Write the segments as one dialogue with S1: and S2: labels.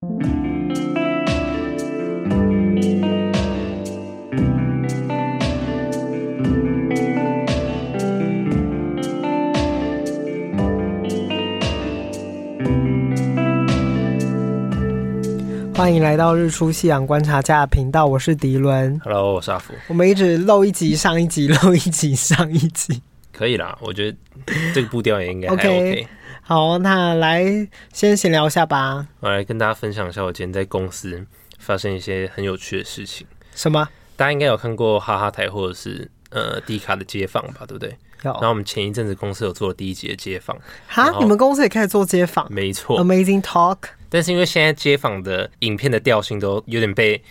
S1: 欢迎来到日出夕阳观察家的频道，我是迪伦。
S2: Hello，我是阿福。
S1: 我们一直漏一集上一集，漏一集上一集，
S2: 可以啦。我觉得这个步调也应该还 OK。
S1: 好，那来先闲聊一下吧。
S2: 我来跟大家分享一下我今天在公司发生一些很有趣的事情。
S1: 什么？
S2: 大家应该有看过哈哈台或者是呃迪卡的街访吧？对不对？
S1: 有。
S2: 然后我们前一阵子公司有做第一集的街访。
S1: 哈，你们公司也开始做街访？
S2: 没错。
S1: Amazing Talk。
S2: 但是因为现在街访的影片的调性都有点被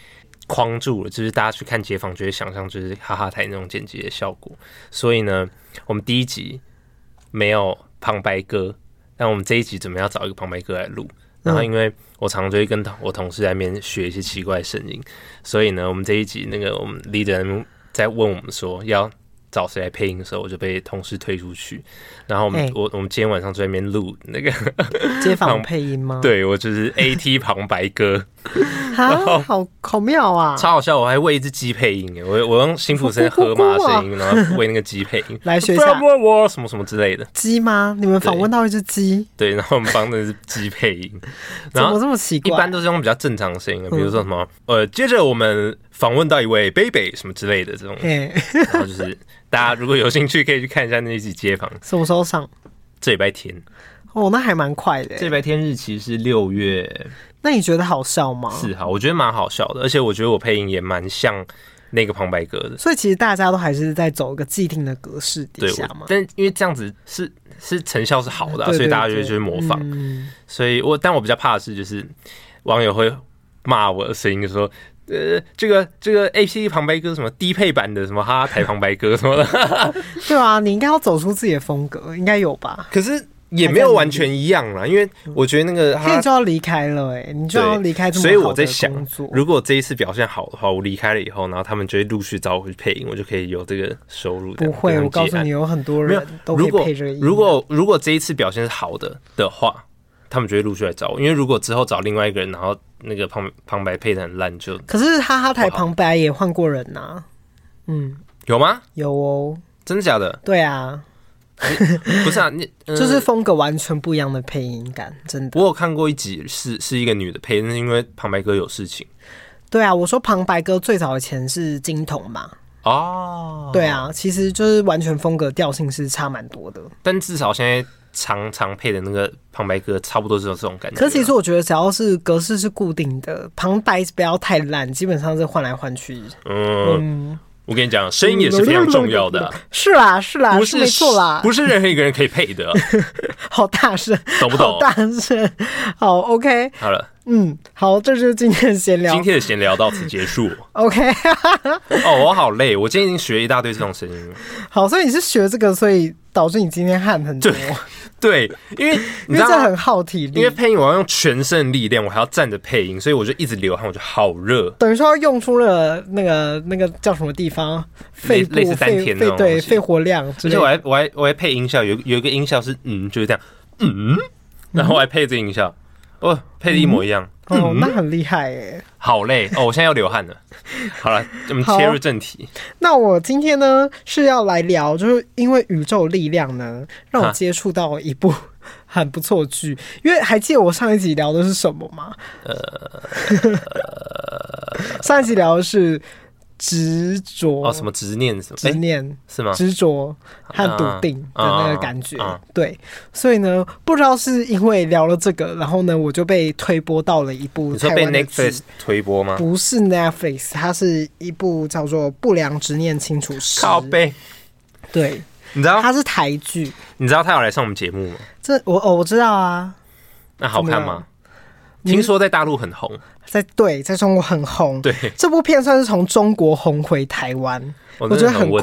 S2: 框住了，就是大家去看街访就会想象就是哈哈台那种剪辑的效果，所以呢，我们第一集没有旁白歌，但我们这一集准备要找一个旁白哥来录。然后因为我常常就会跟我同事在那边学一些奇怪的声音，所以呢，我们这一集那个我们 leader 在问我们说要。找谁来配音的时候，我就被同事推出去。然后我们、欸、我我们今天晚上在那边录那个
S1: 街访 配音吗？
S2: 对，我就是 AT 旁白歌，
S1: 好好好妙啊，
S2: 超好笑！我还喂一只鸡配音，我我用辛普森河马的声音，然后喂那个鸡配音，
S1: 来学一下
S2: 我什么什么之类的
S1: 鸡吗？你们访问到一只鸡？
S2: 对，然后我们帮那只鸡配音，
S1: 怎么这么奇怪？
S2: 一般都是用比较正常的声音，比如说什么呃，接着我们访问到一位 baby 什么之类的这种，然后就是。大家如果有兴趣，可以去看一下那一集街访。
S1: 什么时候上？
S2: 这礼拜天。
S1: 哦，那还蛮快的。
S2: 这礼拜天日期是六月。
S1: 那你觉得好笑吗？
S2: 是哈，我觉得蛮好笑的，而且我觉得我配音也蛮像那个旁白哥的。
S1: 所以其实大家都还是在走一个既定的格式底下嘛。
S2: 但因为这样子是是成效是好的、所以大家就会去模仿。嗯、所以我但我比较怕的是，就是网友会骂我的声音，就说。呃，这个这个 A P P 旁白哥什么低配版的什么哈哈台旁白哥什么的，
S1: 对啊，你应该要走出自己的风格，应该有吧？
S2: 可是也没有完全一样啦，因为我觉得那个
S1: 他就要离开了，哎，你就要离开。所以我在想，
S2: 如果这一次表现好的话，我离开了以后，然后他们就会陆续找我去配音，我就可以有这个收入。
S1: 不会，我告诉你，有很多人都可以配这个音。
S2: 如果如果这一次表现是好的的话，他们就会陆续来找我，因为如果之后找另外一个人，然后。那个旁旁白配的很烂，就
S1: 可是哈哈台旁白也换过人呐、啊，嗯，
S2: 有吗？
S1: 有哦，
S2: 真的假的？
S1: 对啊，
S2: 不是啊，你、呃、
S1: 就是风格完全不一样的配音感，真的。
S2: 我有看过一集是是一个女的配，那是因为旁白哥有事情。
S1: 对啊，我说旁白哥最早以前是金童嘛，
S2: 哦，
S1: 对啊，其实就是完全风格调性是差蛮多的，
S2: 但至少现在。常常配的那个旁白哥，差不多是这种感觉。
S1: 可是其实我觉得，只要是格式是固定的，旁白不要太烂，基本上是换来换去。嗯，嗯，
S2: 我跟你讲，声音也是非常重要的。
S1: 是啦，是啦，不是没错啦，
S2: 不是任何一个人可以配的。
S1: 好大声，
S2: 懂不懂？
S1: 好大声，好，OK，
S2: 好了。
S1: 嗯，好，这就是今天的闲聊。
S2: 今天的闲聊到此结束。
S1: OK。
S2: 哦，我好累，我今天已经学了一大堆这种声音了。
S1: 好，所以你是学这个，所以导致你今天汗很多。
S2: 对，对，因为
S1: 因为这很耗体力。
S2: 因为配音我要用全身力量，我还要站着配音，所以我就一直流汗，我就好热。
S1: 等于说要用出了那个那个叫什么地方，肺
S2: 类似丹田那种
S1: 对肺活量。
S2: 而且我还我还我还配音效，有有一个音效是嗯，就是这样嗯，然后我还配这音效。哦，配的一模一样、
S1: 嗯、哦，那很厉害耶！
S2: 好累哦，我现在要流汗了。好了，我们切入正题。
S1: 那我今天呢是要来聊，就是因为宇宙力量呢，让我接触到一部很不错的剧。因为还记得我上一集聊的是什么吗？呃，上一集聊的是。执着
S2: 哦，什么执念什么？执
S1: 念、欸、
S2: 是吗？
S1: 执着和笃定的那个感觉，对。所以呢，不知道是因为聊了这个，然后呢，我就被推播到了一部台湾的剧。
S2: 被 Netflix 推播吗？
S1: 不是 Netflix，它是一部叫做《不良执念清除师》。
S2: 靠背。
S1: 对，
S2: 你知道
S1: 它是台剧？
S2: 你知道他有来上我们节目吗？
S1: 这我哦，我知道啊。
S2: 那好看吗？听说在大陆很红，
S1: 在对，在中国很红。
S2: 对，
S1: 这部片算是从中国红回台湾，我觉得很酷。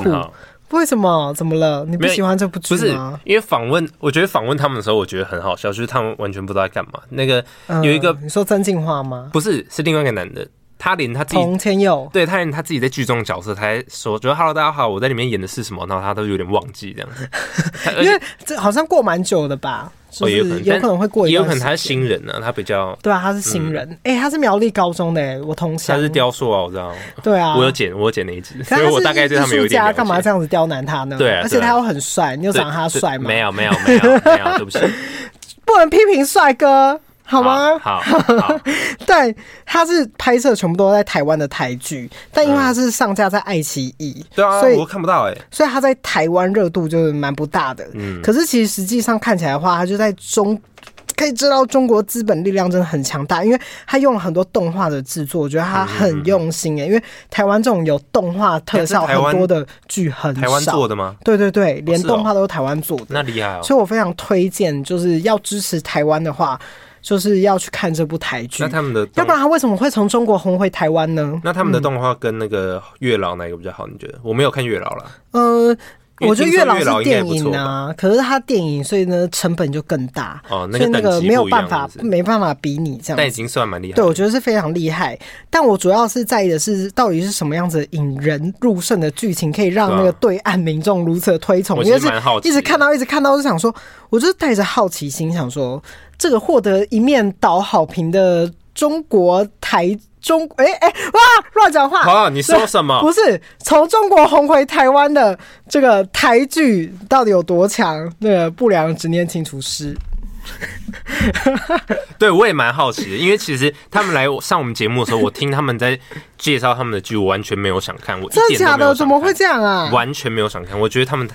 S1: 为什么？怎么了？你不喜欢这部剧吗？不是，
S2: 因为访问，我觉得访问他们的时候，我觉得很好笑，就是他们完全不知道在干嘛。那个有一个，
S1: 你说曾敬驊吗？
S2: 不是，是另外一个男的，他连他自己，
S1: 童天佑，
S2: 对他连他自己在剧中的角色，他还说，觉得 “Hello，大家好，我在里面演的是什么”，然后他都有点忘记这样子。
S1: 因为这好像过蛮久的吧。就是有可能会过一
S2: 也有可能他是新人呢、啊，他比较
S1: 对啊，他是新人，哎、嗯欸，他是苗栗高中的，我同乡，
S2: 他是雕塑啊，我知道，
S1: 对啊，
S2: 我有剪，我有剪那一支，所以我大概对他们有点了解。
S1: 干嘛这样子刁难他呢？
S2: 对啊，
S1: 而且他又很帅，你有长他帅吗？
S2: 没有，没有，没有，没有，对不起，
S1: 不能批评帅哥。好吗？
S2: 好，好，好
S1: 但他是拍摄全部都在台湾的台剧，但因为它是上架在爱奇艺，
S2: 对啊，
S1: 所以
S2: 我看不到哎，
S1: 所以它在台湾热度就是蛮不大的。嗯，可是其实实际上看起来的话，它就在中可以知道中国资本力量真的很强大，因为他用了很多动画的制作，我觉得他很用心哎，因为台湾这种有动画特效很多的剧很少，
S2: 台湾做的吗？
S1: 对对对，连动画都是台湾做的，
S2: 那厉害哦！
S1: 所以我非常推荐，就是要支持台湾的话。就是要去看这部台剧，
S2: 那他们的，
S1: 要不然他为什么会从中国红回台湾呢？
S2: 那他们的动画跟那个月老哪个比较好？你觉得？我没有看月老了。
S1: 呃，我觉得月老是电影啊，可是他电影，所以呢成本就更大
S2: 哦，
S1: 所以那个没有办法，没办法比拟这样。
S2: 但已经算蛮厉害。
S1: 对，我觉得是非常厉害。但我主要是在意的是，到底是什么样子引人入胜的剧情，可以让那个对岸民众如此的推崇？因为是一直看到，一直看到，就想说，我就是带着好奇心想说。这个获得一面倒好评的中国台中，哎哎哇，乱讲话！
S2: 好，你说什么？
S1: 不是从中国红回台湾的这个台剧到底有多强？那个不良执念清除师，
S2: 对我也蛮好奇的，因为其实他们来上我们节目的时候，我听他们在介绍他们的剧，我完全没有想看，我
S1: 真的假的？怎么会这样啊？
S2: 完全没有想看，我觉得他们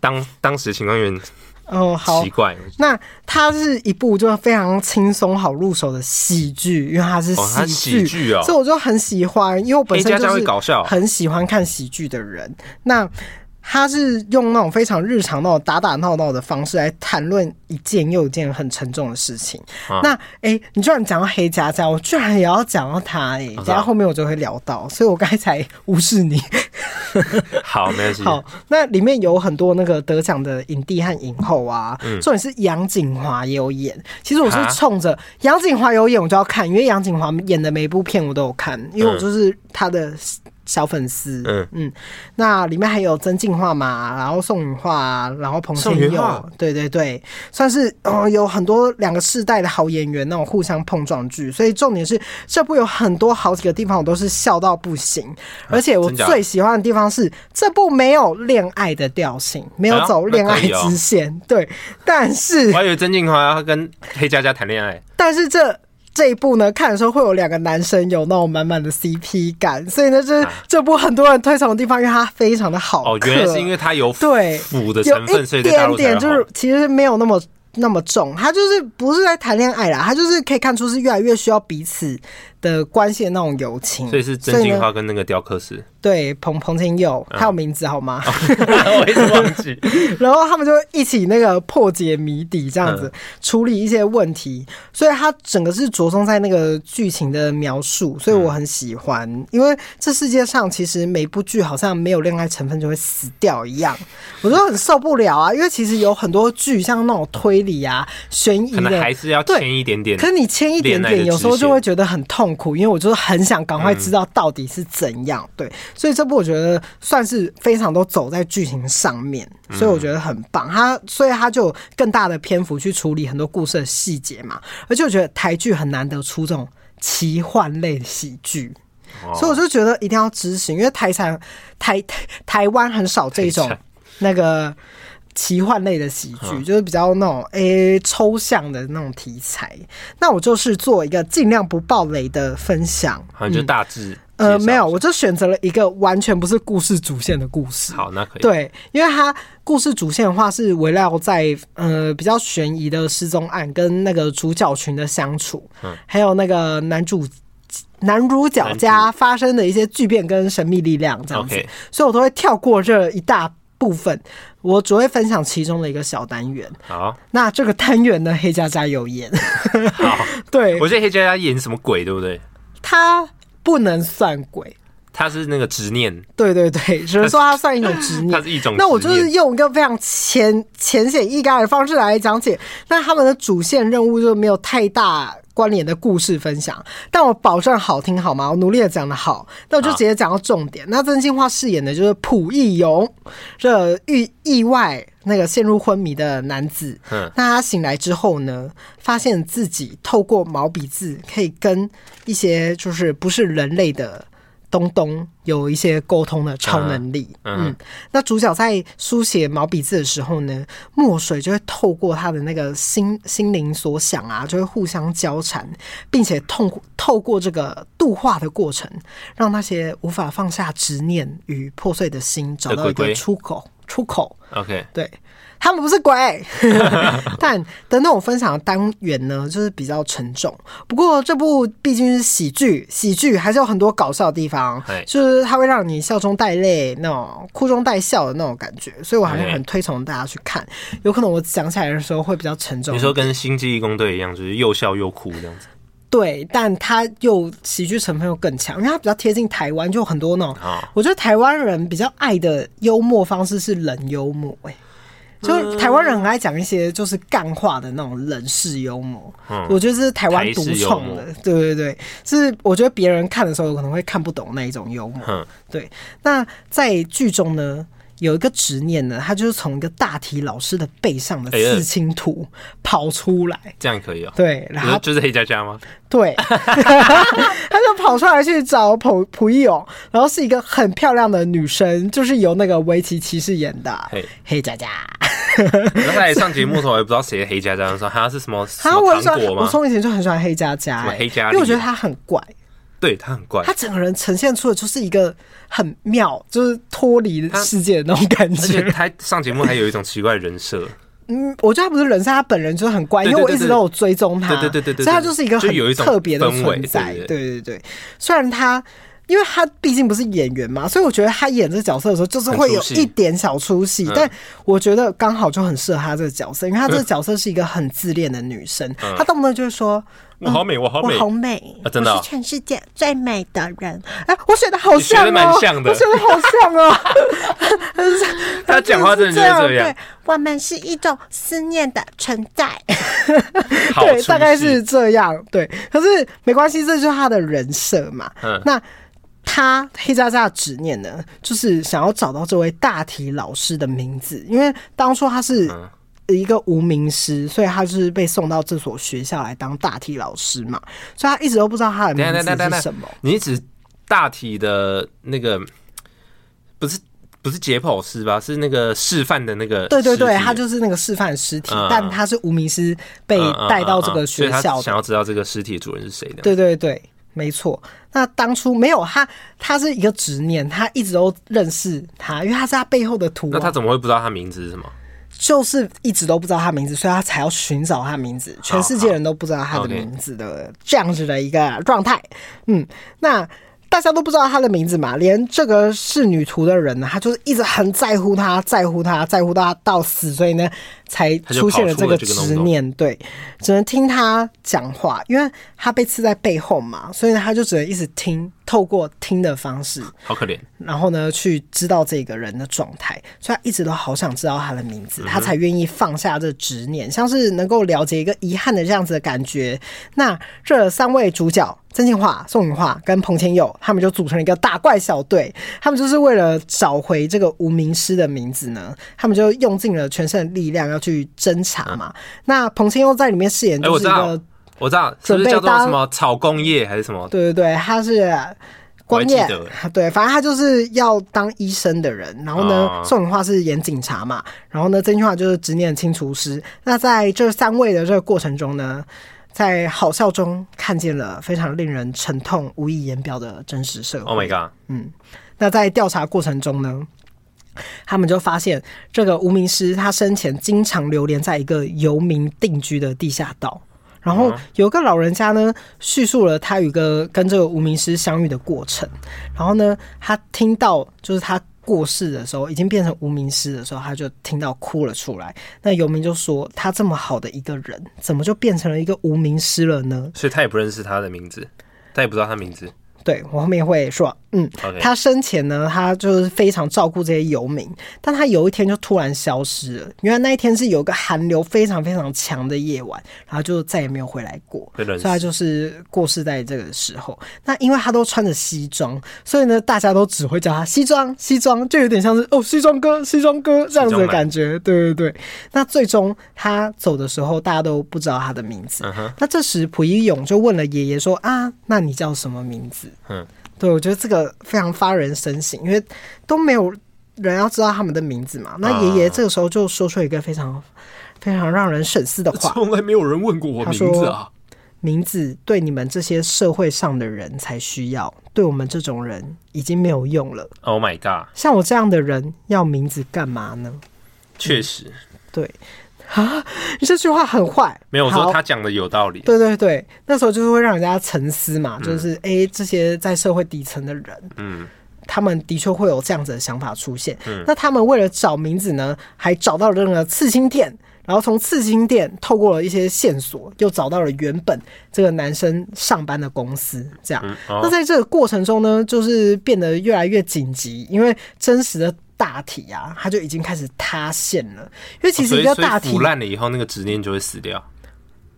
S2: 当当时情况有点。
S1: 哦，好
S2: 奇怪。
S1: 那它是一部就非常轻松好入手的喜剧，因为它是喜剧
S2: 哦，
S1: 所以我就很喜欢，因为我本身就是，
S2: 很
S1: 喜欢看喜剧的人。那。他是用那种非常日常那种打打闹闹的方式来谈论一件又一件很沉重的事情。啊、那哎、欸，你居然讲到黑佳佳，我居然也要讲到他哎、欸，等下后面我就会聊到，所以我刚才才无视你。
S2: 好，没关系。
S1: 好，那里面有很多那个得奖的影帝和影后啊，嗯、重点是杨景华也有演。其实我是冲着杨景华有演我就要看，因为杨景华演的每一部片我都有看，因为我就是他的。小粉丝，嗯。嗯，那里面还有曾静化嘛，然后宋允化，然后彭天佑，对对对，算是呃有很多两个世代的好演员那种互相碰撞剧，所以重点是这部有很多好几个地方我都是笑到不行，而且我最喜欢的地方是这部没有恋爱的调性，没有走恋爱支线，对，但是
S2: 我还以为曾静华要跟黑佳佳谈恋爱，
S1: 但是这。这一部呢，看的时候会有两个男生有那种满满的 CP 感，所以呢，这这部很多人推崇的地方，因为它非常的好。
S2: 哦，原来是因为它有
S1: 对
S2: 腐的成分，
S1: 有一点点就是其实没有那么那么重，他就是不是在谈恋爱啦，他就是可以看出是越来越需要彼此的关系的那种友情。
S2: 所以是曾敬驊跟那个雕刻师。
S1: 对，彭彭千佑，他有名字好吗？
S2: 我一直忘记。
S1: 然后他们就一起那个破解谜底，这样子处理一些问题。所以他整个是着重在那个剧情的描述，所以我很喜欢。因为这世界上其实每部剧好像没有恋爱成分就会死掉一样，我就很受不了啊。因为其实有很多剧像那种推理啊、悬疑的，
S2: 可能还是要牵一点点。
S1: 可是你牵一点点，有时候就会觉得很痛苦，因为我就是很想赶快知道到底是怎样。对。所以这部我觉得算是非常都走在剧情上面，所以我觉得很棒。他所以他就有更大的篇幅去处理很多故事的细节嘛，而且我觉得台剧很难得出这种奇幻类的喜剧，所以我就觉得一定要执行，因为台产台台台湾很少这种那个奇幻类的喜剧，就是比较那种诶、欸、抽象的那种题材。那我就是做一个尽量不爆雷的分享，
S2: 好像就大致。
S1: 呃，没有，我就选择了一个完全不是故事主线的故事。
S2: 好，那可以。
S1: 对，因为它故事主线的话是围绕在呃比较悬疑的失踪案跟那个主角群的相处，嗯，还有那个男主男主角家发生的一些巨变跟神秘力量这样子，所以我都会跳过这一大部分，我只会分享其中的一个小单元。
S2: 好，
S1: 那这个单元呢，黑佳佳有演。
S2: 好，
S1: 对，
S2: 我觉得黑佳佳演什么鬼，对不对？
S1: 他。不能算鬼，
S2: 他是那个执念。
S1: 对对对，只能说他算一种执念。
S2: 他是一种。
S1: 那我就是用一个非常浅浅显易赅的方式来讲解。那他们的主线任务就没有太大关联的故事分享，但我保证好听好吗？我努力的讲的好，那我就直接讲到重点。那真心话饰演的就是朴义勇，这遇意外那个陷入昏迷的男子。嗯，那他醒来之后呢，发现自己透过毛笔字可以跟一些就是不是人类的。东东有一些沟通的超能力，嗯，嗯，那主角在书写毛笔字的时候呢，墨水就会透过他的那个心心灵所想啊，就会互相交缠，并且透透过这个度化的过程，让那些无法放下执念与破碎的心找到一个出口。出口
S2: ，OK，
S1: 对。他们不是鬼，但的那种分享的单元呢，就是比较沉重。不过这部毕竟是喜剧，喜剧还是有很多搞笑的地方，就是它会让你笑中带泪，那种哭中带笑的那种感觉，所以我还是很推崇大家去看。有可能我讲起来的时候会比较沉重。
S2: 你说跟《星际异攻队》一样，就是又笑又哭这样子。
S1: 对，但它又喜剧成分又更强，因为它比较贴近台湾，就很多那种。我觉得台湾人比较爱的幽默方式是冷幽默，欸，就台湾人很爱讲一些就是干话的那种冷式幽默，嗯、我觉得这是台湾独创的。对对对，是我觉得别人看的时候可能会看不懂那一种幽默。嗯、对，那在剧中呢，有一个执念呢，他就是从一个大体老师的背上的刺青图 跑出来，
S2: 这样可以哦。
S1: 对，然后
S2: 就是黑佳佳吗？
S1: 对，他就跑出来去找朴朴义勇，然后是一个很漂亮的女生，就是由那个围棋骑士演的黑黑佳佳。
S2: 然后他来上节目的时候，我也不知道谁黑佳佳，说好像是什么什么糖果吗？
S1: 我从以前就很喜欢黑佳佳，黑佳，因为我觉得他很怪。
S2: 对他很怪，
S1: 他整个人呈现出的就是一个很妙，就是脱离世界的那种感
S2: 觉。他上节目还有一种奇怪的人设。
S1: 嗯，我觉得他不是人设，他本人就是很怪，因为我一直都有追踪他。
S2: 对对对对，
S1: 所以他就是一个很特别的存在。对对对，虽然他，因为他毕竟不是演员嘛，所以我觉得他演这个角色的时候，就是会有一点小出戏。但我觉得刚好就很适合他这个角色，因为他这个角色是一个很自恋的女生，她动不动就是说。
S2: 我好美，我好美，
S1: 我好美啊，
S2: 真的，
S1: 我是全世界最美的人。哎，我写的好像哦，
S2: 蛮像的，
S1: 我写的好像哦。
S2: 他讲话真的是这样，
S1: 对，我们是一种思念的存在。对，大概是这样。对，可是没关系，这就是他的人设嘛。嗯那他黑渣渣的执念呢，就是想要找到这位大体老师的名字，因为当初他是。一个无名师，所以他就是被送到这所学校来当大体老师嘛，所以他一直都不知道他的名字是什么。
S2: 你指大体的那个不是不是解剖师吧？是那个示范的那个？
S1: 对对对，他就是那个示范尸体，嗯、但他是无名师被带到这个学校，
S2: 想要知道这个尸体主人是谁的。
S1: 对对对，没错。那当初没有他，他是一个执念，他一直都认识他，因为他是他背后的徒。
S2: 那他怎么会不知道他名字是什么？
S1: 就是一直都不知道他名字，所以他才要寻找他名字。全世界人都不知道他的名字的这样子的一个状态。嗯，那大家都不知道他的名字嘛？连这个仕女图的人呢，他就是一直很在乎他，在乎他，在乎他到死，所以呢，才出现了这个执念。对，只能听他讲话，因为他被刺在背后嘛，所以呢，他就只能一直听。透过听的方式，
S2: 好可怜。
S1: 然后呢，去知道这个人的状态，所以他一直都好想知道他的名字，他才愿意放下这执念，像是能够了解一个遗憾的这样子的感觉。那这三位主角曾敬驊、宋允化跟彭千佑，他们就组成了一个打怪小队，他们就是为了找回这个无名师的名字呢，他们就用尽了全身的力量要去侦查嘛。嗯、那彭千佑在里面饰演就是一个。
S2: 我知道，是不是叫做什么草工业还是什么？
S1: 对对对，他是工业，对，反正他就是要当医生的人。然后呢，哦、宋允化是演警察嘛，然后呢，曾敬驊就是执念清除师。那在这三位的这个过程中呢，在好笑中看见了非常令人沉痛、无以言表的真实社会。
S2: Oh my god！
S1: 嗯，那在调查过程中呢，他们就发现这个无名师他生前经常流连在一个游民定居的地下道。然后有个老人家呢，叙述了他与个跟这个无名师相遇的过程。然后呢，他听到就是他过世的时候，已经变成无名尸的时候，他就听到哭了出来。那游民就说：“他这么好的一个人，怎么就变成了一个无名尸了呢？”
S2: 所以他也不认识他的名字，他也不知道他名字。
S1: 对，我后面会说。嗯.他生前呢，他就是非常照顾这些游民，但他有一天就突然消失了。原来那一天是有个寒流非常非常强的夜晚，然后就再也没有回来过，所以他就是过世在这个时候。那因为他都穿着西装，所以呢，大家都只会叫他西装，西装就有点像是哦，西装哥，西装哥这样子的感觉。对对对。那最终他走的时候，大家都不知道他的名字。Uh huh. 那这时溥仪勇就问了爷爷说啊，那你叫什么名字？嗯。Uh. 对，我觉得这个非常发人深省，因为都没有人要知道他们的名字嘛。那爷爷这个时候就说出一个非常非常让人深思的话：
S3: 从来没有人问过我名字啊！
S1: 名字对你们这些社会上的人才需要，对我们这种人已经没有用了。
S2: Oh my god！
S1: 像我这样的人要名字干嘛呢？
S2: 确实，
S1: 嗯、对。啊！你这句话很坏。
S2: 没有说他讲的有道理。
S1: 对对对，那时候就是会让人家沉思嘛，嗯、就是哎、欸，这些在社会底层的人，嗯，他们的确会有这样子的想法出现。嗯，那他们为了找名字呢，还找到了那个刺青店，然后从刺青店透过了一些线索，又找到了原本这个男生上班的公司。这样，嗯哦、那在这个过程中呢，就是变得越来越紧急，因为真实的。大体啊，它就已经开始塌陷了。因为其实一个大体
S2: 腐烂了以后，那个执念就会死掉。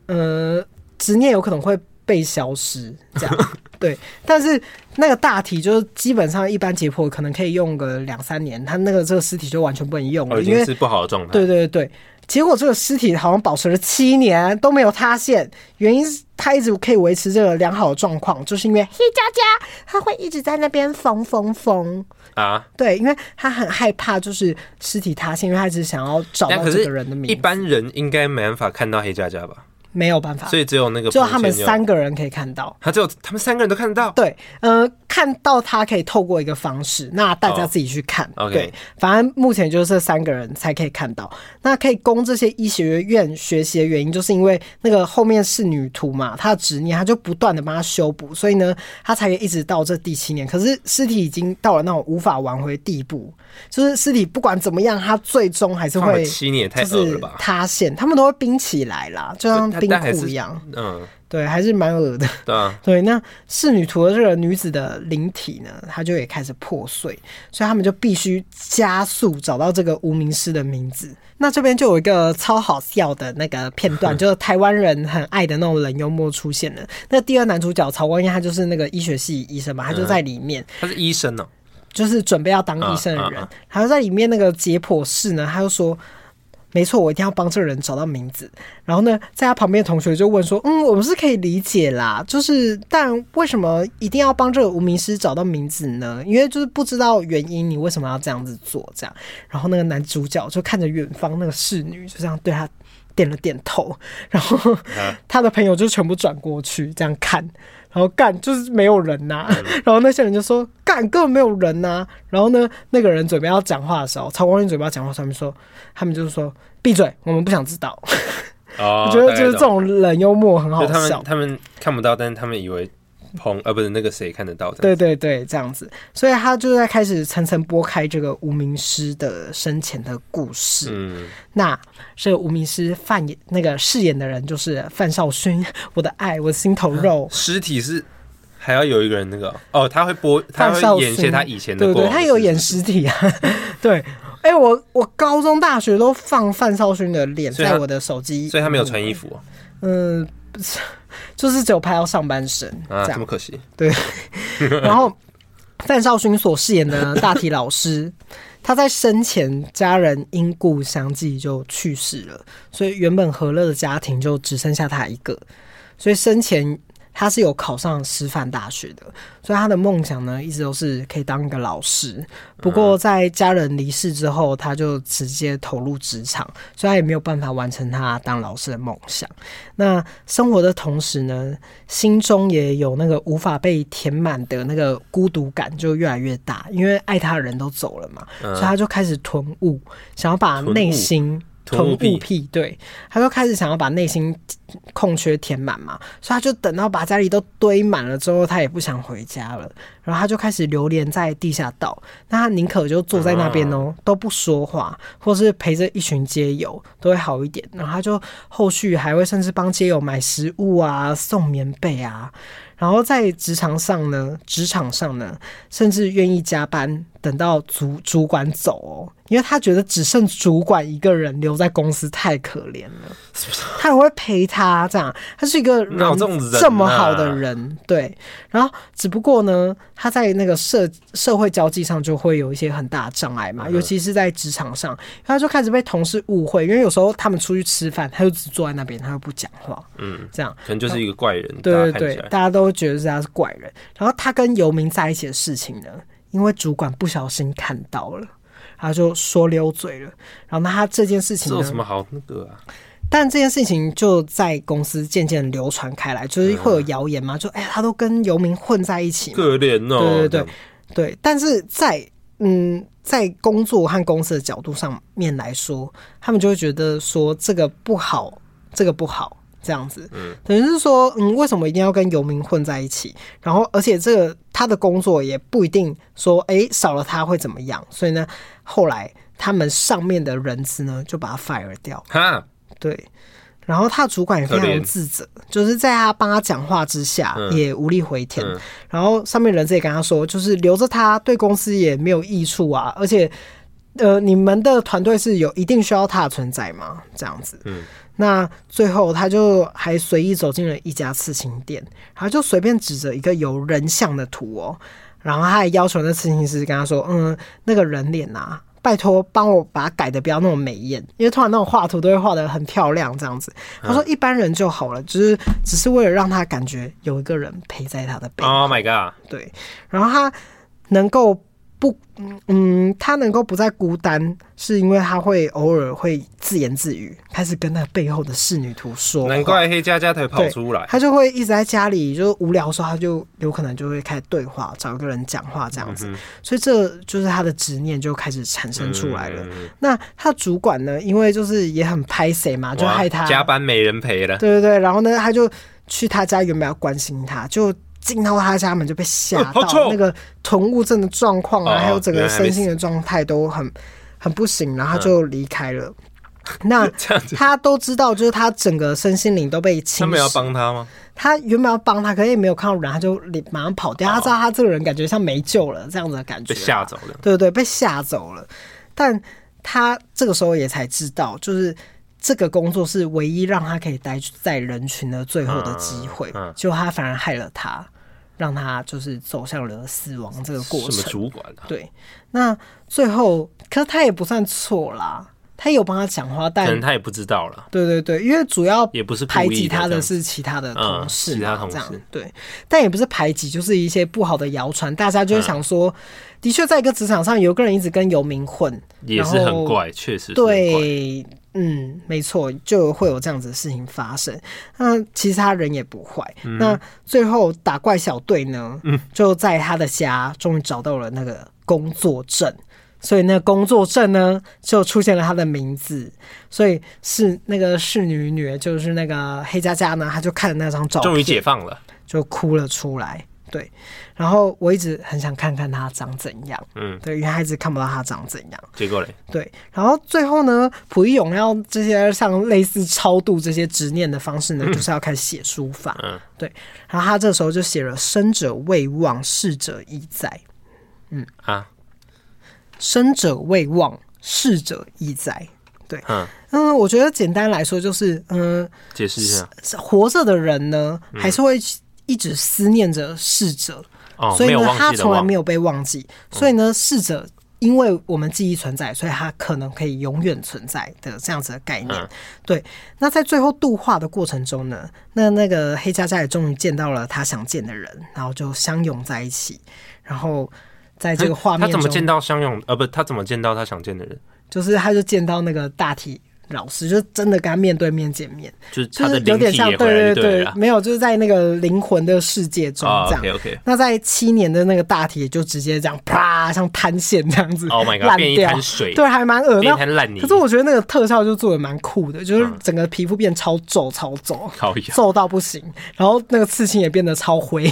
S1: 呃，执念有可能会被消失，这样 对。但是那个大体就是基本上一般解剖可能可以用个两三年，它那个这个尸体就完全不能用了，哦、已经
S2: 是不好的状态。
S1: 对对对，结果这个尸体好像保持了七年都没有塌陷，原因是它一直可以维持这个良好的状况，就是因为黑佳佳它会一直在那边缝缝缝。啊，对，因为他很害怕，就是尸体塌陷，因为他一直想要找到这个人的名字。
S2: 一般人应该没办法看到黑佳佳吧？
S1: 没有办法，
S2: 所以只有那个，
S1: 只有他们三个人可以看到。
S2: 他只有他们三个人都看得到。
S1: 对，呃，看到他可以透过一个方式，那大家自己去看。Oh. 对，反正目前就是这三个人才可以看到。那可以供这些医学院学习的原因，就是因为那个后面是女徒嘛，她的执念，她就不断的帮她修补，所以呢，她才可以一直到这第七年。可是尸体已经到了那种无法挽回的地步。就是尸体不管怎么样，她最终还是会
S2: 七年太恶了吧？
S1: 塌陷，他们都会冰起来啦，就像冰库一样。嗯，对，还是蛮恶的。对啊，对。那仕女图的这个女子的灵体呢，她就也开始破碎，所以他们就必须加速找到这个无名尸的名字。那这边就有一个超好笑的那个片段，就是台湾人很爱的那种冷幽默出现了。那第二男主角曹光彦，他就是那个医学系医生嘛，他就在里面。
S2: 他是医生呢。
S1: 就是准备要当医生的人，还有在里面那个解剖室呢，他就说：“没错，我一定要帮这个人找到名字。”然后呢，在他旁边的同学就问说：“嗯，我们是可以理解啦，就是但为什么一定要帮这个无名尸找到名字呢？因为就是不知道原因，你为什么要这样子做？这样。”然后那个男主角就看着远方那个侍女，就这样对他点了点头，然后他的朋友就全部转过去这样看。然后干就是没有人呐、然后那些人就说干根本没有人呐、啊，然后呢，那个人准备要讲话的时候，曹光军准备要讲话，他们说他们就是说闭嘴，我们不想知道。哦、我觉得就是这种冷幽默很好笑。
S2: 他们他们看不到，但是他们以为。碰呃，不是那个谁看得到的？
S1: 对对对，这样子，所以他就在开始层层剥开这个无名尸的生前的故事。嗯，那这个无名尸扮演那个饰演的人就是范少勋，我的爱，我的心头肉。
S2: 尸体是还要有一个人那个哦，他会播，他会演一些他以前的过，
S1: 对对，他有演尸体啊。对，哎、欸，我我高中大学都放范少勋的脸在我的手机，
S2: 所以他没有穿衣服、啊。
S1: 嗯。就是只有拍到上半身啊，
S2: 这么可惜。
S1: 对，然后范少勋所饰演的大体老师，他在生前家人因故相继就去世了，所以原本和乐的家庭就只剩下他一个，所以生前。他是有考上师范大学的，所以他的梦想呢，一直都是可以当一个老师。不过在家人离世之后，他就直接投入职场，所以他也没有办法完成他当老师的梦想。那生活的同时呢，心中也有那个无法被填满的那个孤独感就越来越大，因为爱他的人都走了嘛，所以他就开始囤物，想要把内心。囤物癖，对，他就开始想要把内心空缺填满嘛，所以他就等到把家里都堆满了之后，他也不想回家了，然后他就开始流连在地下道，那他宁可就坐在那边哦，都不说话，或是陪着一群街友都会好一点，然后他就后续还会甚至帮街友买食物啊，送棉被啊。然后在职场上呢，职场上呢，甚至愿意加班等到主主管走哦。因为他觉得只剩主管一个人留在公司太可怜了，他还会陪他这样，他是一个这么好的人，对。然后只不过呢，他在那个社社会交际上就会有一些很大的障碍嘛，尤其是在职场上，他就开始被同事误会，因为有时候他们出去吃饭，他就只坐在那边，他又不讲话，嗯，这样
S2: 可能就是一个怪人，
S1: 对对对，大家都觉得是他是怪人。然后他跟游民在一起的事情呢，因为主管不小心看到了。他就说溜嘴了，然后那他这件事情
S2: 有什么好那个啊？
S1: 但这件事情就在公司渐渐流传开来，就是会有谣言嘛，就哎、欸，他都跟游民混在一起，
S2: 可怜哦。
S1: 对对对对，但是在嗯，在工作和公司的角度上面来说，他们就会觉得说这个不好，这个不好。这样子，嗯，等于是说，嗯，为什么一定要跟游民混在一起？然后，而且这个他的工作也不一定说，哎、欸，少了他会怎么样？所以呢，后来他们上面的人资呢，就把他 fire 掉。哈，对。然后他的主管也非常自责，就是在他帮他讲话之下，也无力回天。嗯、然后上面人资也跟他说，就是留着他对公司也没有益处啊，而且，呃，你们的团队是有一定需要他的存在吗？这样子，嗯。那最后，他就还随意走进了一家刺青店，然后就随便指着一个有人像的图哦，然后他还要求那刺青师跟他说：“嗯，那个人脸啊，拜托帮我把它改的不要那么美艳，因为突然那种画图都会画的很漂亮这样子。”他说：“一般人就好了，只是只是为了让他感觉有一个人陪在他的背后。”
S2: Oh my god！
S1: 对，然后他能够。不，嗯，他能够不再孤单，是因为他会偶尔会自言自语，开始跟那背后的侍女图说。
S2: 难怪黑佳佳才跑出来。
S1: 他就会一直在家里，就无聊的时候，他就有可能就会开始对话，找一个人讲话这样子。嗯、所以这就是他的执念就开始产生出来了。嗯、那他主管呢？因为就是也很拍谁嘛，就害他
S2: 加班没人陪了。
S1: 对对对，然后呢，他就去他家，原本要关心他，就。进到他家门就被吓到，那个囤物症的状况啊，还有整个身心的状态都很很不行，然后他就离开了。那他都知道，就是他整个身心灵都被侵蚀。他
S2: 们要帮他吗？
S1: 他原本要帮他，可是也没有看到人，他就马上跑掉。他知道他这个人感觉像没救了，这样子的感觉，
S2: 被吓走了。
S1: 对对对，被吓走了。但他这个时候也才知道，就是。这个工作是唯一让他可以待在人群的最后的机会，就他反而害了他，让他就是走向了死亡这个过程。
S2: 什么主管啊？
S1: 对，那最后，可是他也不算错啦，他有帮他讲话，但可能
S2: 他也不知道了。
S1: 对对对，因为主要
S2: 也不是
S1: 排挤他的是其他的同事，
S2: 其他同事
S1: 对，但也不是排挤，就是一些不好的谣传，大家就会想说，的确在一个职场上有个人一直跟游民混，
S2: 也是很怪，确实
S1: 对。嗯，没错，就会有这样子的事情发生。那其实他人也不坏。嗯、那最后打怪小队呢，嗯、就在他的家终于找到了那个工作证，所以那个工作证呢就出现了他的名字。所以是那个侍女女，就是那个黑佳佳呢，她就看了那张照片，
S2: 终于解放了，
S1: 就哭了出来。对，然后我一直很想看看他长怎样，嗯，对，因为他一直看不到他长怎样。
S2: 结果嘞？
S1: 对，然后最后呢，蒲一勇要这些像类似超度这些执念的方式呢，嗯、就是要开始写书法，嗯，对，然后他这时候就写了“生者未忘，逝者亦在”，嗯啊，“生者未忘，逝者亦在”，对，嗯嗯，我觉得简单来说就是，嗯，
S2: 解释一下，
S1: 活着的人呢，嗯、还是会。一直思念着逝者，哦、所以呢，他从来没有被忘记。嗯、所以呢，逝者因为我们记忆存在，所以他可能可以永远存在的这样子的概念。嗯、对。那在最后度化的过程中呢，那那个黑佳佳也终于见到了他想见的人，然后就相拥在一起。然后在这个画面中，
S2: 他怎么见到相拥？呃，不，他怎么见到他想见的人？
S1: 就是他就见到那个大体。老师就真的跟他面对面见面，
S2: 就是
S1: 有点像，对对对，没有，就是在那个灵魂的世界中这样。
S2: Oh, okay, okay.
S1: 那在七年的那个大体就直接这样啪，像滩线这样子，Oh my God，烂掉，对，还蛮恶心，烂泥。可是我觉得那个特效就做的蛮酷的，就是整个皮肤变超皱超皱，皱到不行，然后那个刺青也变得超灰，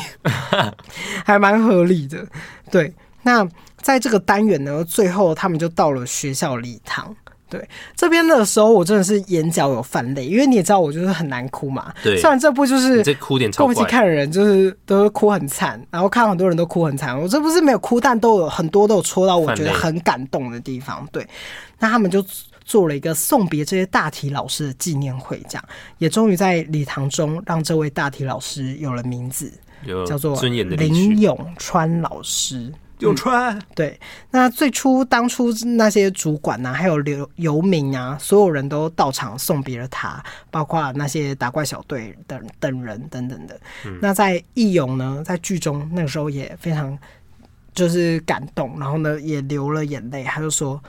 S1: 还蛮合理的。对，那在这个单元呢，最后他们就到了学校礼堂。对，这边的时候我真的是眼角有泛泪，因为你也知道我就是很难哭嘛。对，虽然这部就是
S2: 这哭点超
S1: 过不去看的人就是都会哭很惨，然后看很多人都哭很惨。我这不是没有哭，但都有很多都有戳到我觉得很感动的地方。对，那他们就做了一个送别这些大体老师的纪念会，这样也终于在礼堂中让这位大体老师有了名字，叫做林永川老师。
S3: 永川、嗯，
S1: 对，那最初当初那些主管呐、啊，还有流游民啊，所有人都到场送别了他，包括那些打怪小队等等人等等的。嗯、那在义勇呢，在剧中那个时候也非常就是感动，然后呢也流了眼泪，他就说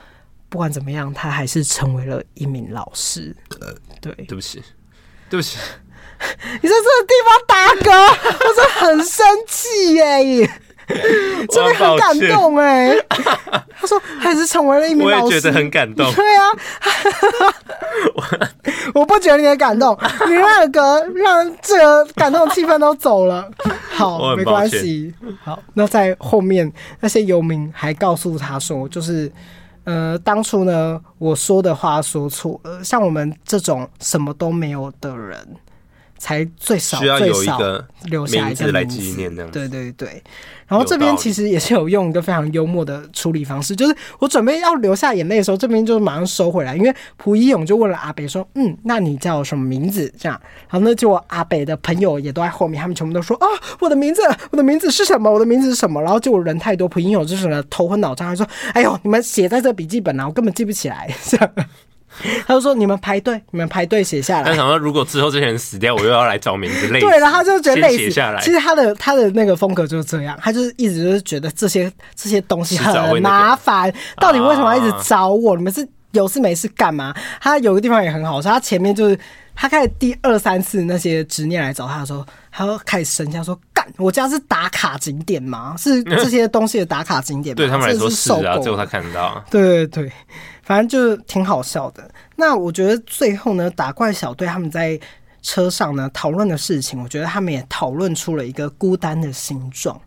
S1: 不管怎么样，他还是成为了一名老师。呃，对，
S2: 对不起，对不起，
S1: 你在这个地方打嗝，我真的很生气耶。真的很感动哎、欸！他说还是成为了一名老师，
S2: 我也觉得很感动。
S1: 对啊，我不觉得你的感动，你那个让这个感动的气氛都走了。好，没关系。好，那在后面那些游民还告诉他说，就是呃，当初呢我说的话说错了，像我们这种什么都没有的人。才最少最少留下一个
S2: 来纪念这样，
S1: 对对对。然后这边其实也是有用一个非常幽默的处理方式，就是我准备要流下眼泪的时候，这边就马上收回来，因为蒲一勇就问了阿北说：“嗯，那你叫什么名字？”这样，然后呢，就我阿北的朋友也都在后面，他们全部都说：“啊，我的名字，我的名字是什么？我的名字是什么？”然后结果人太多，蒲一勇就是呢头昏脑胀，他说：“哎呦，你们写在这笔记本啊，我根本记不起来。”这样。他就说：“你们排队，你们排队写下来。”
S2: 他想说：“如果之后这些人死掉，我又要来找名字累。”
S1: 对，然后他就觉得累死。下来。其实他的他的那个风格就是这样，他就是一直就是觉得这些这些东西很麻烦，到底为什么要一直找我？你们是有事没事干嘛？他有个地方也很好，说他前面就是他开始第二三次那些执念来找他的时候，他就开始生气，说：“干，我家是打卡景点吗？是这些东西的打卡景点吗？”
S2: 对他们来说是啊，最后他看得到。
S1: 对对对。反正就是挺好笑的。那我觉得最后呢，打怪小队他们在车上呢讨论的事情，我觉得他们也讨论出了一个孤单的形状。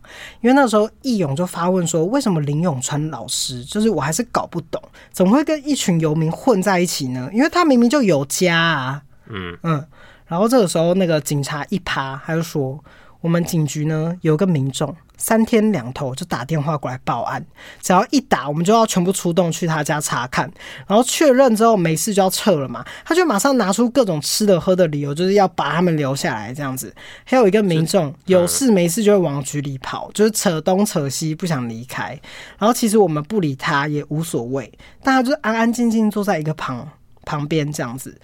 S1: 因为那时候义勇就发问说：“为什么林永川老师？就是我还是搞不懂，怎么会跟一群游民混在一起呢？因为他明明就有家啊。”嗯嗯。然后这个时候，那个警察一趴，他就说：“我们警局呢有个民众。”三天两头就打电话过来报案，只要一打，我们就要全部出动去他家查看，然后确认之后没事就要撤了嘛。他就马上拿出各种吃的喝的理由，就是要把他们留下来这样子。还有一个民众有事没事就会往局里跑，就是扯东扯西不想离开。然后其实我们不理他也无所谓，但他就安安静静坐在一个旁旁边这样子。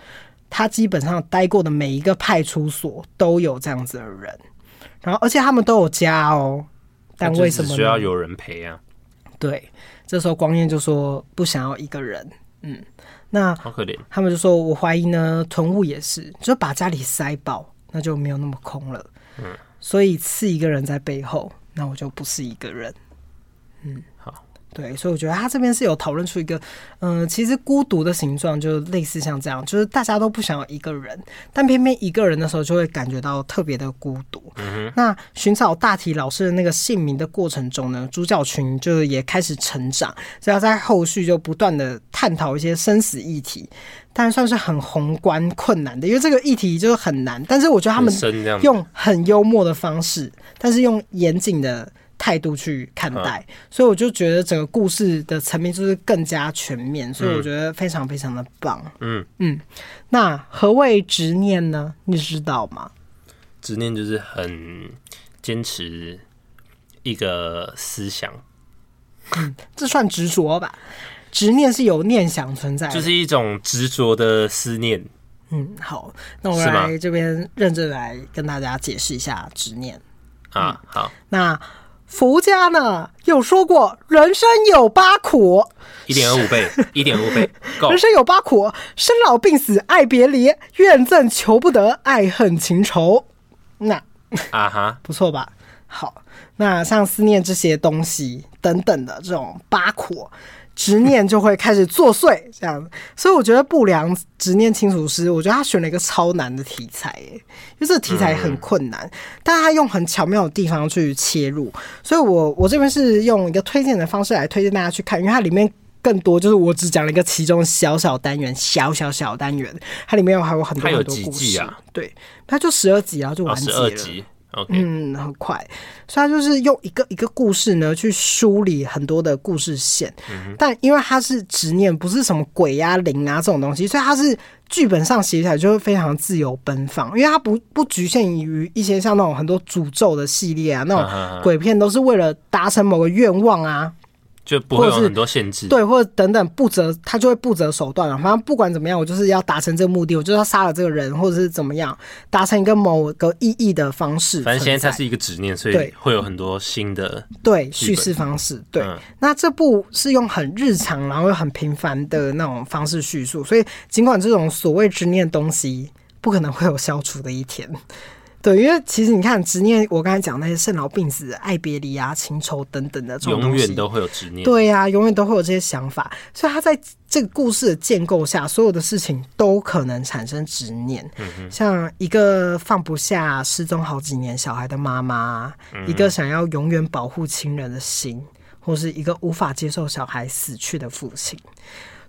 S1: 他基本上待过的每一个派出所都有这样子的人，然后而且他们都有家哦。但为什么
S2: 需要有人陪啊？
S1: 对，这时候光彦就说不想要一个人。嗯，那
S2: 好可怜。
S1: 他们就说，我怀疑呢，囤物也是，就把家里塞饱，那就没有那么空了。嗯，所以刺一个人在背后，那我就不是一个人。嗯，好。对，所以我觉得他这边是有讨论出一个，嗯、呃，其实孤独的形状就类似像这样，就是大家都不想要一个人，但偏偏一个人的时候就会感觉到特别的孤独。嗯、那寻找大体老师的那个姓名的过程中呢，主角群就也开始成长，所以要在后续就不断的探讨一些生死议题，但算是很宏观困难的，因为这个议题就是很难，但是我觉得他们用很幽默的方式，但是用严谨的。态度去看待，所以我就觉得整个故事的层面就是更加全面，所以我觉得非常非常的棒。嗯嗯，那何谓执念呢？你知道吗？
S2: 执念就是很坚持一个思想，
S1: 嗯，这算执着吧？执念是有念想存在，
S2: 就是一种执着的思念。
S1: 嗯，好，那我来这边认真来跟大家解释一下执念
S2: 啊。好，
S1: 那。佛家呢有说过，人生有八苦，
S2: 一点二五倍，一点五倍。
S1: 人生有八苦：生老病死、爱别离、怨憎求不得、爱恨情仇。那啊哈，不错吧？好，那像思念这些东西等等的这种八苦。执念就会开始作祟，这样，所以我觉得不良执念清除师，我觉得他选了一个超难的题材，哎，因为这个题材很困难，但他用很巧妙的地方去切入，所以我我这边是用一个推荐的方式来推荐大家去看，因为它里面更多，就是我只讲了一个其中小小单元，小小小单元，它里面有还有很多很多故事
S2: 啊。
S1: 对，它就十二集，然后就完结了。哦嗯，很快，所以他就是用一个一个故事呢去梳理很多的故事线，嗯、但因为它是执念，不是什么鬼啊灵啊这种东西，所以它是剧本上写起来就会非常自由奔放，因为它不不局限于一些像那种很多诅咒的系列啊，那种鬼片都是为了达成某个愿望啊。
S2: 就不会有很多限制，
S1: 对，或者等等不择，他就会不择手段了。反正不管怎么样，我就是要达成这个目的，我就是要杀了这个人，或者是怎么样，达成一个某个意义的方式。
S2: 反正现在它是一个执念，所以会有很多新的
S1: 对叙事方式。对，嗯、那这部是用很日常，然后又很平凡的那种方式叙述，所以尽管这种所谓执念东西不可能会有消除的一天。对，因为其实你看执念，我刚才讲那些生老病死、爱别离啊、情仇等等的
S2: 永远都会有执念。
S1: 对呀、啊，永远都会有这些想法，所以他在这个故事的建构下，所有的事情都可能产生执念。像一个放不下失踪好几年小孩的妈妈，嗯、一个想要永远保护亲人的心，或是一个无法接受小孩死去的父亲。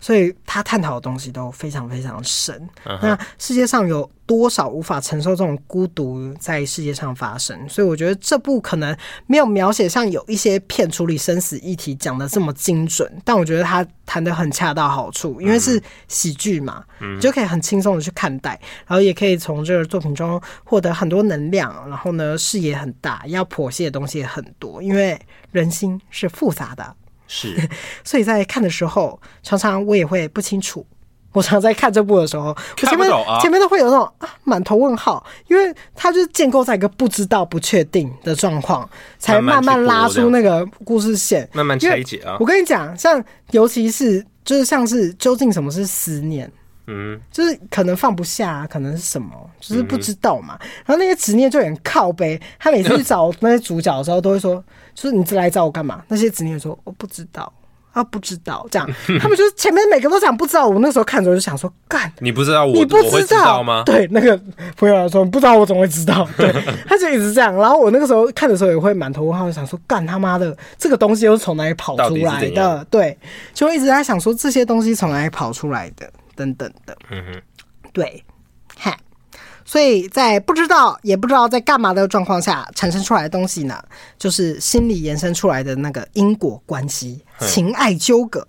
S1: 所以他探讨的东西都非常非常深。Uh. 那世界上有多少无法承受这种孤独在世界上发生？所以我觉得这部可能没有描写像有一些片处理生死议题讲的这么精准，但我觉得他谈的很恰到好处，因为是喜剧嘛，你、uh. 就可以很轻松的去看待，然后也可以从这个作品中获得很多能量。然后呢，视野很大，要剖析的东西也很多，因为人心是复杂的。
S2: 是，
S1: 所以在看的时候，常常我也会不清楚。我常常在看这部的时候，前面前面都会有那种啊满头问号，因为它就是建构在一个不知道、不确定的状况，才慢慢拉出那个故事线，
S2: 慢慢拆解啊。
S1: 我跟你讲，像尤其是就是像是究竟什么是思念，嗯，就是可能放不下，可能是什么，就是不知道嘛。嗯、然后那些执念就很靠背，他每次去找那些主角的时候，都会说。就是你来找我干嘛？那些执念说我不知道啊，不知道这样，他们就是前面每个都讲不知道。我那时候看的时候就想说，干
S2: 你不知道我，
S1: 你不知道，
S2: 知道吗？
S1: 对，那个朋友说不知道我怎么会知道？对，他就一直这样。然后我那个时候看的时候也会满头问号，想说干他妈的这个东西又是从哪里跑出来的？对，就一直在想说这些东西从哪里跑出来的？等等的，嗯哼，对，嗨。所以在不知道也不知道在干嘛的状况下产生出来的东西呢，就是心理延伸出来的那个因果关系、情爱纠葛，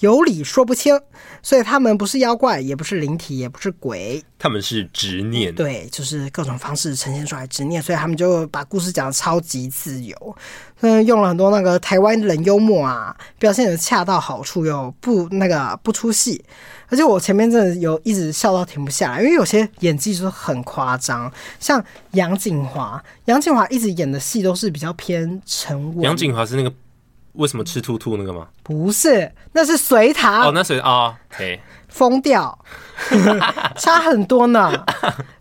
S1: 有理说不清。所以他们不是妖怪，也不是灵体，也不是鬼，
S2: 他们是执念。
S1: 对，就是各种方式呈现出来执念，所以他们就把故事讲的超级自由，嗯，用了很多那个台湾冷幽默啊，表现的恰到好处又不那个不出戏。而且我前面真的有一直笑到停不下来，因为有些演技就是很夸张，像杨景华，杨景华一直演的戏都是比较偏沉稳。
S2: 杨景华是那个为什么吃兔兔那个吗？
S1: 不是，那是隋唐。
S2: 哦，那隋啊，对，
S1: 疯掉，差很多呢。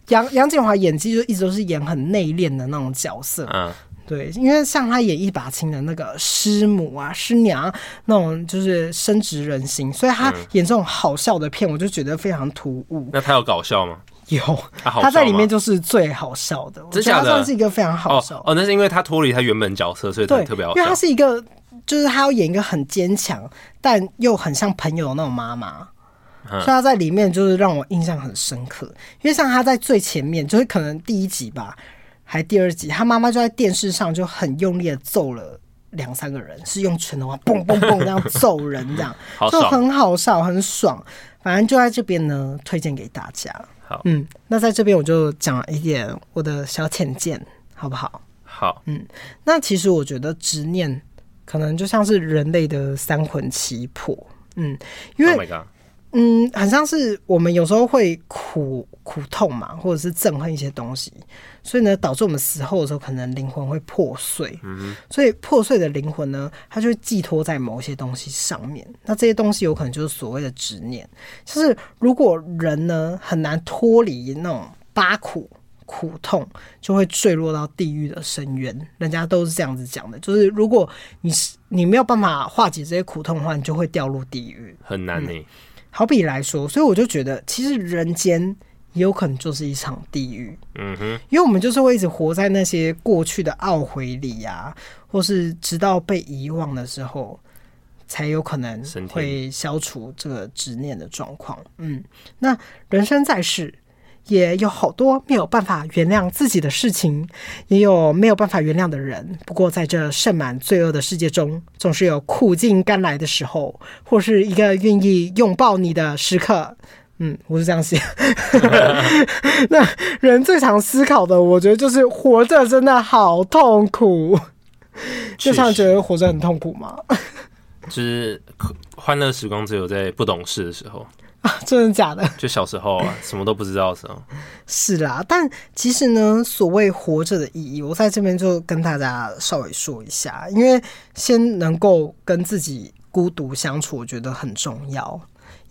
S1: 杨杨谨华演技就一直都是演很内敛的那种角色。嗯。对，因为像他演一把青的那个师母啊、师娘那种，就是深植人心，所以他演这种好笑的片，我就觉得非常突兀。
S2: 那他有搞笑吗？
S1: 有，他，他在里面就是最好笑的。真的，他算是一个非常好笑
S2: 哦。哦，那是因为他脱离他原本角色，所以他特别好笑。
S1: 因为他是一个，就是他要演一个很坚强，但又很像朋友的那种妈妈，嗯、所以他在里面就是让我印象很深刻。因为像他在最前面，就是可能第一集吧。还第二集，他妈妈就在电视上就很用力的揍了两三个人，是用拳头啊，嘣嘣嘣这样揍人，这样 就很好笑，很爽。反正就在这边呢，推荐给大家。
S2: 好，
S1: 嗯，那在这边我就讲一点我的小浅见，好不好？
S2: 好，
S1: 嗯，那其实我觉得执念可能就像是人类的三魂七魄，嗯，因为。Oh 嗯，很像是我们有时候会苦苦痛嘛，或者是憎恨一些东西，所以呢，导致我们死后的时候，可能灵魂会破碎。所以破碎的灵魂呢，它就会寄托在某些东西上面。那这些东西有可能就是所谓的执念。就是如果人呢很难脱离那种八苦苦痛，就会坠落到地狱的深渊。人家都是这样子讲的，就是如果你是你没有办法化解这些苦痛的话，你就会掉入地狱，
S2: 很难呢、欸。嗯
S1: 好比来说，所以我就觉得，其实人间也有可能就是一场地狱。嗯哼，因为我们就是会一直活在那些过去的懊悔里呀、啊，或是直到被遗忘的时候，才有可能会消除这个执念的状况。嗯，那人生在世。也有好多没有办法原谅自己的事情，也有没有办法原谅的人。不过，在这盛满罪恶的世界中，总是有苦尽甘来的时候，或是一个愿意拥抱你的时刻。嗯，我是这样写。那人最常思考的，我觉得就是活着真的好痛苦。就像觉得活着很痛苦吗？
S2: 就是欢乐时光只有在不懂事的时候。
S1: 啊，真的假的？
S2: 就小时候啊，什么都不知道的时候。
S1: 是啦，但其实呢，所谓活着的意义，我在这边就跟大家稍微说一下，因为先能够跟自己孤独相处，我觉得很重要。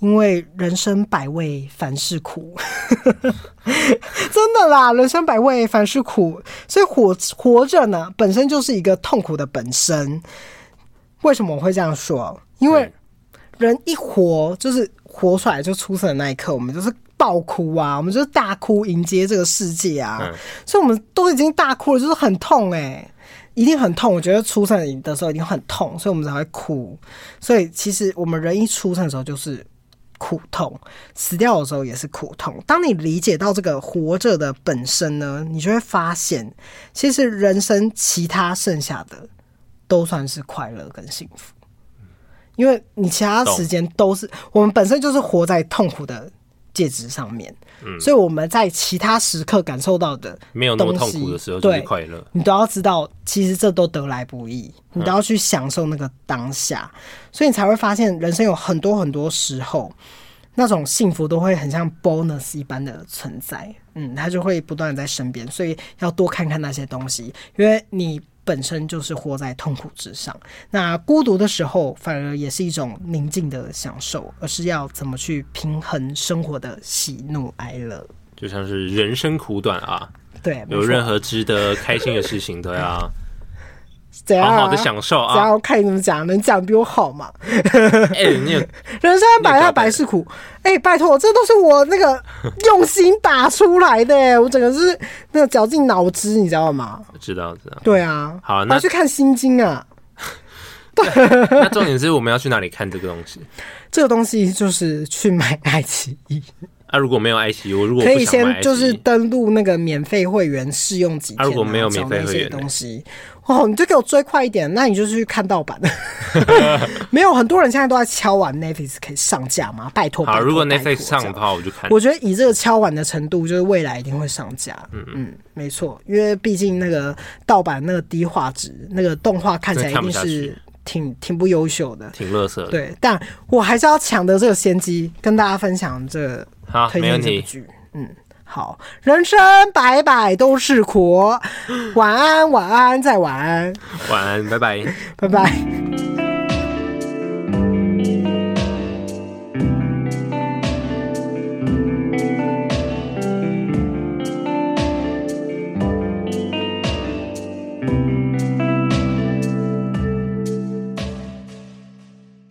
S1: 因为人生百味，凡事苦，真的啦，人生百味，凡事苦，所以活活着呢，本身就是一个痛苦的本身。为什么我会这样说？因为人一活就是。活出来就出生的那一刻，我们就是爆哭啊，我们就是大哭迎接这个世界啊，嗯、所以我们都已经大哭了，就是很痛哎、欸，一定很痛。我觉得出生的时候一定很痛，所以我们才会哭。所以其实我们人一出生的时候就是苦痛，死掉的时候也是苦痛。当你理解到这个活着的本身呢，你就会发现，其实人生其他剩下的都算是快乐跟幸福。因为你其他时间都是我们本身就是活在痛苦的介质上面，嗯，所以我们在其他时刻感受到的
S2: 没有那么痛苦的时候，就是快乐。
S1: 你都要知道，其实这都得来不易，你都要去享受那个当下，所以你才会发现人生有很多很多时候，那种幸福都会很像 bonus 一般的存在，嗯，它就会不断的在身边，所以要多看看那些东西，因为你。本身就是活在痛苦之上，那孤独的时候反而也是一种宁静的享受，而是要怎么去平衡生活的喜怒哀乐。
S2: 就像是人生苦短啊，
S1: 对，
S2: 有任何值得开心的事情都要。
S1: 好
S2: 好的享受啊！
S1: 然后看你怎么讲，能讲比我好吗？
S2: 哎、欸，你 人
S1: 生百态百事苦。哎、欸，拜托，这都是我那个用心打出来的，我整个是那个绞尽脑汁，你知道吗？
S2: 知道，知道。
S1: 对啊，
S2: 好，那
S1: 去看心经啊。
S2: 对，那重点是我们要去哪里看这个东西？
S1: 这个东西就是去买爱奇艺。
S2: 啊，如果没有爱奇艺，我如果
S1: 可以先就是登录那个免费会员试用几天，
S2: 啊，如果没有免费会员
S1: 东西，哦，你就给我追快一点，那你就去看盗版。没有很多人现在都在敲完 Netflix 可以上架吗？拜托，
S2: 好，如果 Netflix 上的话，我就看。
S1: 我觉得以这个敲完的程度，就是未来一定会上架。嗯嗯，没错，因为毕竟那个盗版那个低画质，那个动画看起来一定是。挺挺不优秀的，
S2: 挺乐色的。
S1: 对，但我还是要抢得这个先机，跟大家分享这个
S2: 好
S1: 推荐这部剧。嗯，好，人生百百都是苦，晚安，晚安，再晚安，
S2: 晚安，拜拜，
S1: 拜拜。